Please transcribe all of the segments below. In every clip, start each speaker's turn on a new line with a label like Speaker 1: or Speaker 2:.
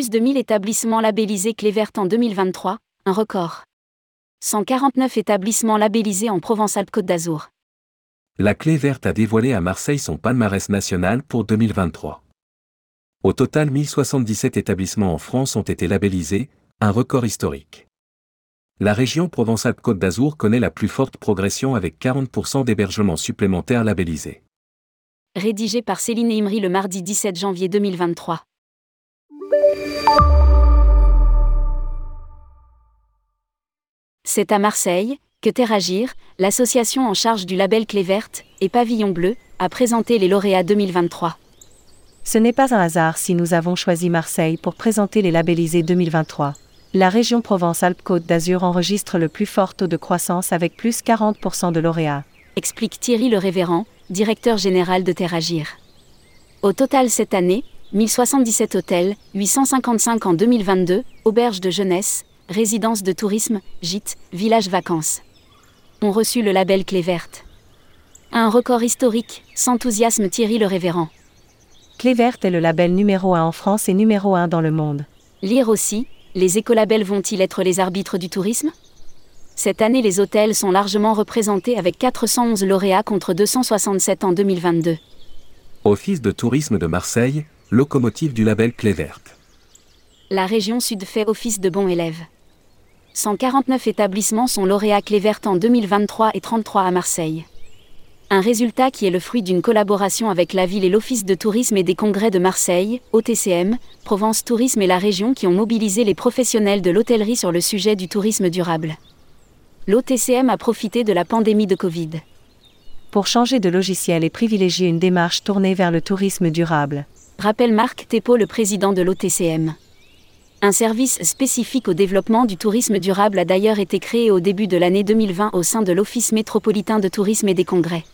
Speaker 1: Plus de 1000 établissements labellisés clé verte en 2023, un record. 149 établissements labellisés en Provence-Alpes-Côte d'Azur.
Speaker 2: La clé verte a dévoilé à Marseille son palmarès national pour 2023. Au total 1077 établissements en France ont été labellisés, un record historique. La région Provence-Alpes-Côte d'Azur connaît la plus forte progression avec 40% d'hébergements supplémentaires labellisés.
Speaker 1: Rédigé par Céline Imri le mardi 17 janvier 2023. C'est à Marseille que Terragir, l'association en charge du label Clé Verte et Pavillon Bleu, a présenté les lauréats 2023.
Speaker 3: Ce n'est pas un hasard si nous avons choisi Marseille pour présenter les labellisés 2023. La région Provence-Alpes-Côte d'Azur enregistre le plus fort taux de croissance avec plus 40% de lauréats.
Speaker 1: Explique Thierry Le Révérend, directeur général de Terragir. Au total cette année, 1077 hôtels, 855 en 2022, auberges de jeunesse, résidences de tourisme, gîtes, villages vacances. Ont reçu le label Clé Verte. Un record historique, s'enthousiasme Thierry le Révérend.
Speaker 3: Clé Verte est le label numéro 1 en France et numéro 1 dans le monde.
Speaker 1: Lire aussi, les écolabels vont-ils être les arbitres du tourisme? Cette année, les hôtels sont largement représentés avec 411 lauréats contre 267 en 2022.
Speaker 2: Office de tourisme de Marseille, locomotive du label Clé Verte.
Speaker 1: La région Sud fait office de bon élève. 149 établissements sont lauréats Clé Verte en 2023 et 33 à Marseille. Un résultat qui est le fruit d'une collaboration avec la ville et l'Office de tourisme et des congrès de Marseille, OTCM, Provence Tourisme et la région qui ont mobilisé les professionnels de l'hôtellerie sur le sujet du tourisme durable. L'OTCM a profité de la pandémie de Covid.
Speaker 3: Pour changer de logiciel et privilégier une démarche tournée vers le tourisme durable.
Speaker 1: Rappelle Marc Tepo, le président de l'OTCM. Un service spécifique au développement du tourisme durable a d'ailleurs été créé au début de l'année 2020 au sein de l'Office métropolitain de tourisme et des congrès.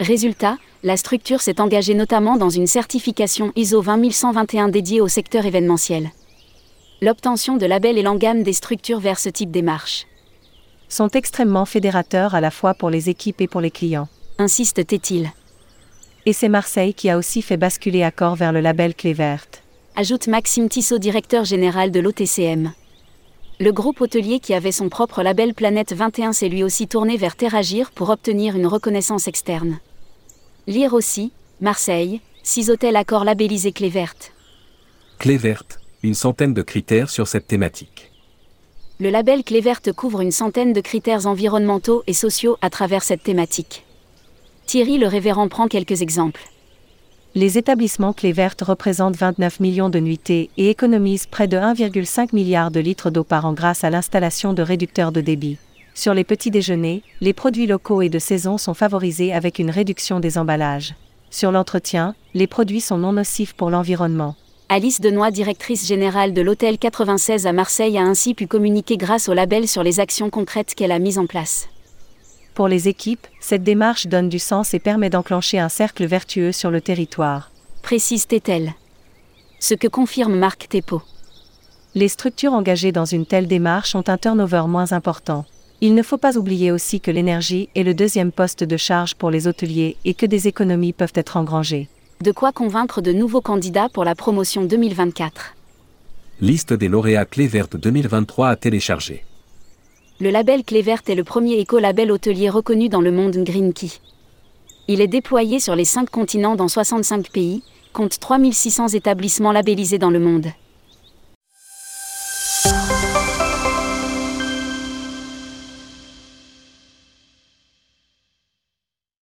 Speaker 1: Résultat, la structure s'est engagée notamment dans une certification ISO 20121 dédiée au secteur événementiel. L'obtention de labels et l'engame des structures vers ce type démarche.
Speaker 3: Sont extrêmement fédérateurs à la fois pour les équipes et pour les clients.
Speaker 1: Insiste Tétil.
Speaker 3: Et c'est Marseille qui a aussi fait basculer Accor vers le label Clé Verte
Speaker 1: ajoute Maxime Tissot, directeur général de l'OTCM. Le groupe hôtelier qui avait son propre label Planète 21 s'est lui aussi tourné vers Terragir pour obtenir une reconnaissance externe. Lire aussi, Marseille, 6 hôtels accords labellisés Clé Verte.
Speaker 2: Clé Verte, une centaine de critères sur cette thématique.
Speaker 1: Le label Clé Verte couvre une centaine de critères environnementaux et sociaux à travers cette thématique. Thierry le Révérend prend quelques exemples.
Speaker 3: Les établissements clés vertes représentent 29 millions de nuitées et économisent près de 1,5 milliard de litres d'eau par an grâce à l'installation de réducteurs de débit. Sur les petits déjeuners, les produits locaux et de saison sont favorisés avec une réduction des emballages. Sur l'entretien, les produits sont non nocifs pour l'environnement.
Speaker 1: Alice Denoy, directrice générale de l'Hôtel 96 à Marseille, a ainsi pu communiquer grâce au label sur les actions concrètes qu'elle a mises en place.
Speaker 3: Pour les équipes, cette démarche donne du sens et permet d'enclencher un cercle vertueux sur le territoire.
Speaker 1: Précise Tétel. Ce que confirme Marc Tepo.
Speaker 3: Les structures engagées dans une telle démarche ont un turnover moins important. Il ne faut pas oublier aussi que l'énergie est le deuxième poste de charge pour les hôteliers et que des économies peuvent être engrangées.
Speaker 1: De quoi convaincre de nouveaux candidats pour la promotion 2024.
Speaker 2: Liste des lauréats clés vertes 2023 à télécharger
Speaker 1: le label Clé Verte est le premier éco-label hôtelier reconnu dans le monde Green Key. Il est déployé sur les 5 continents dans 65 pays, compte 3600 établissements labellisés dans le monde.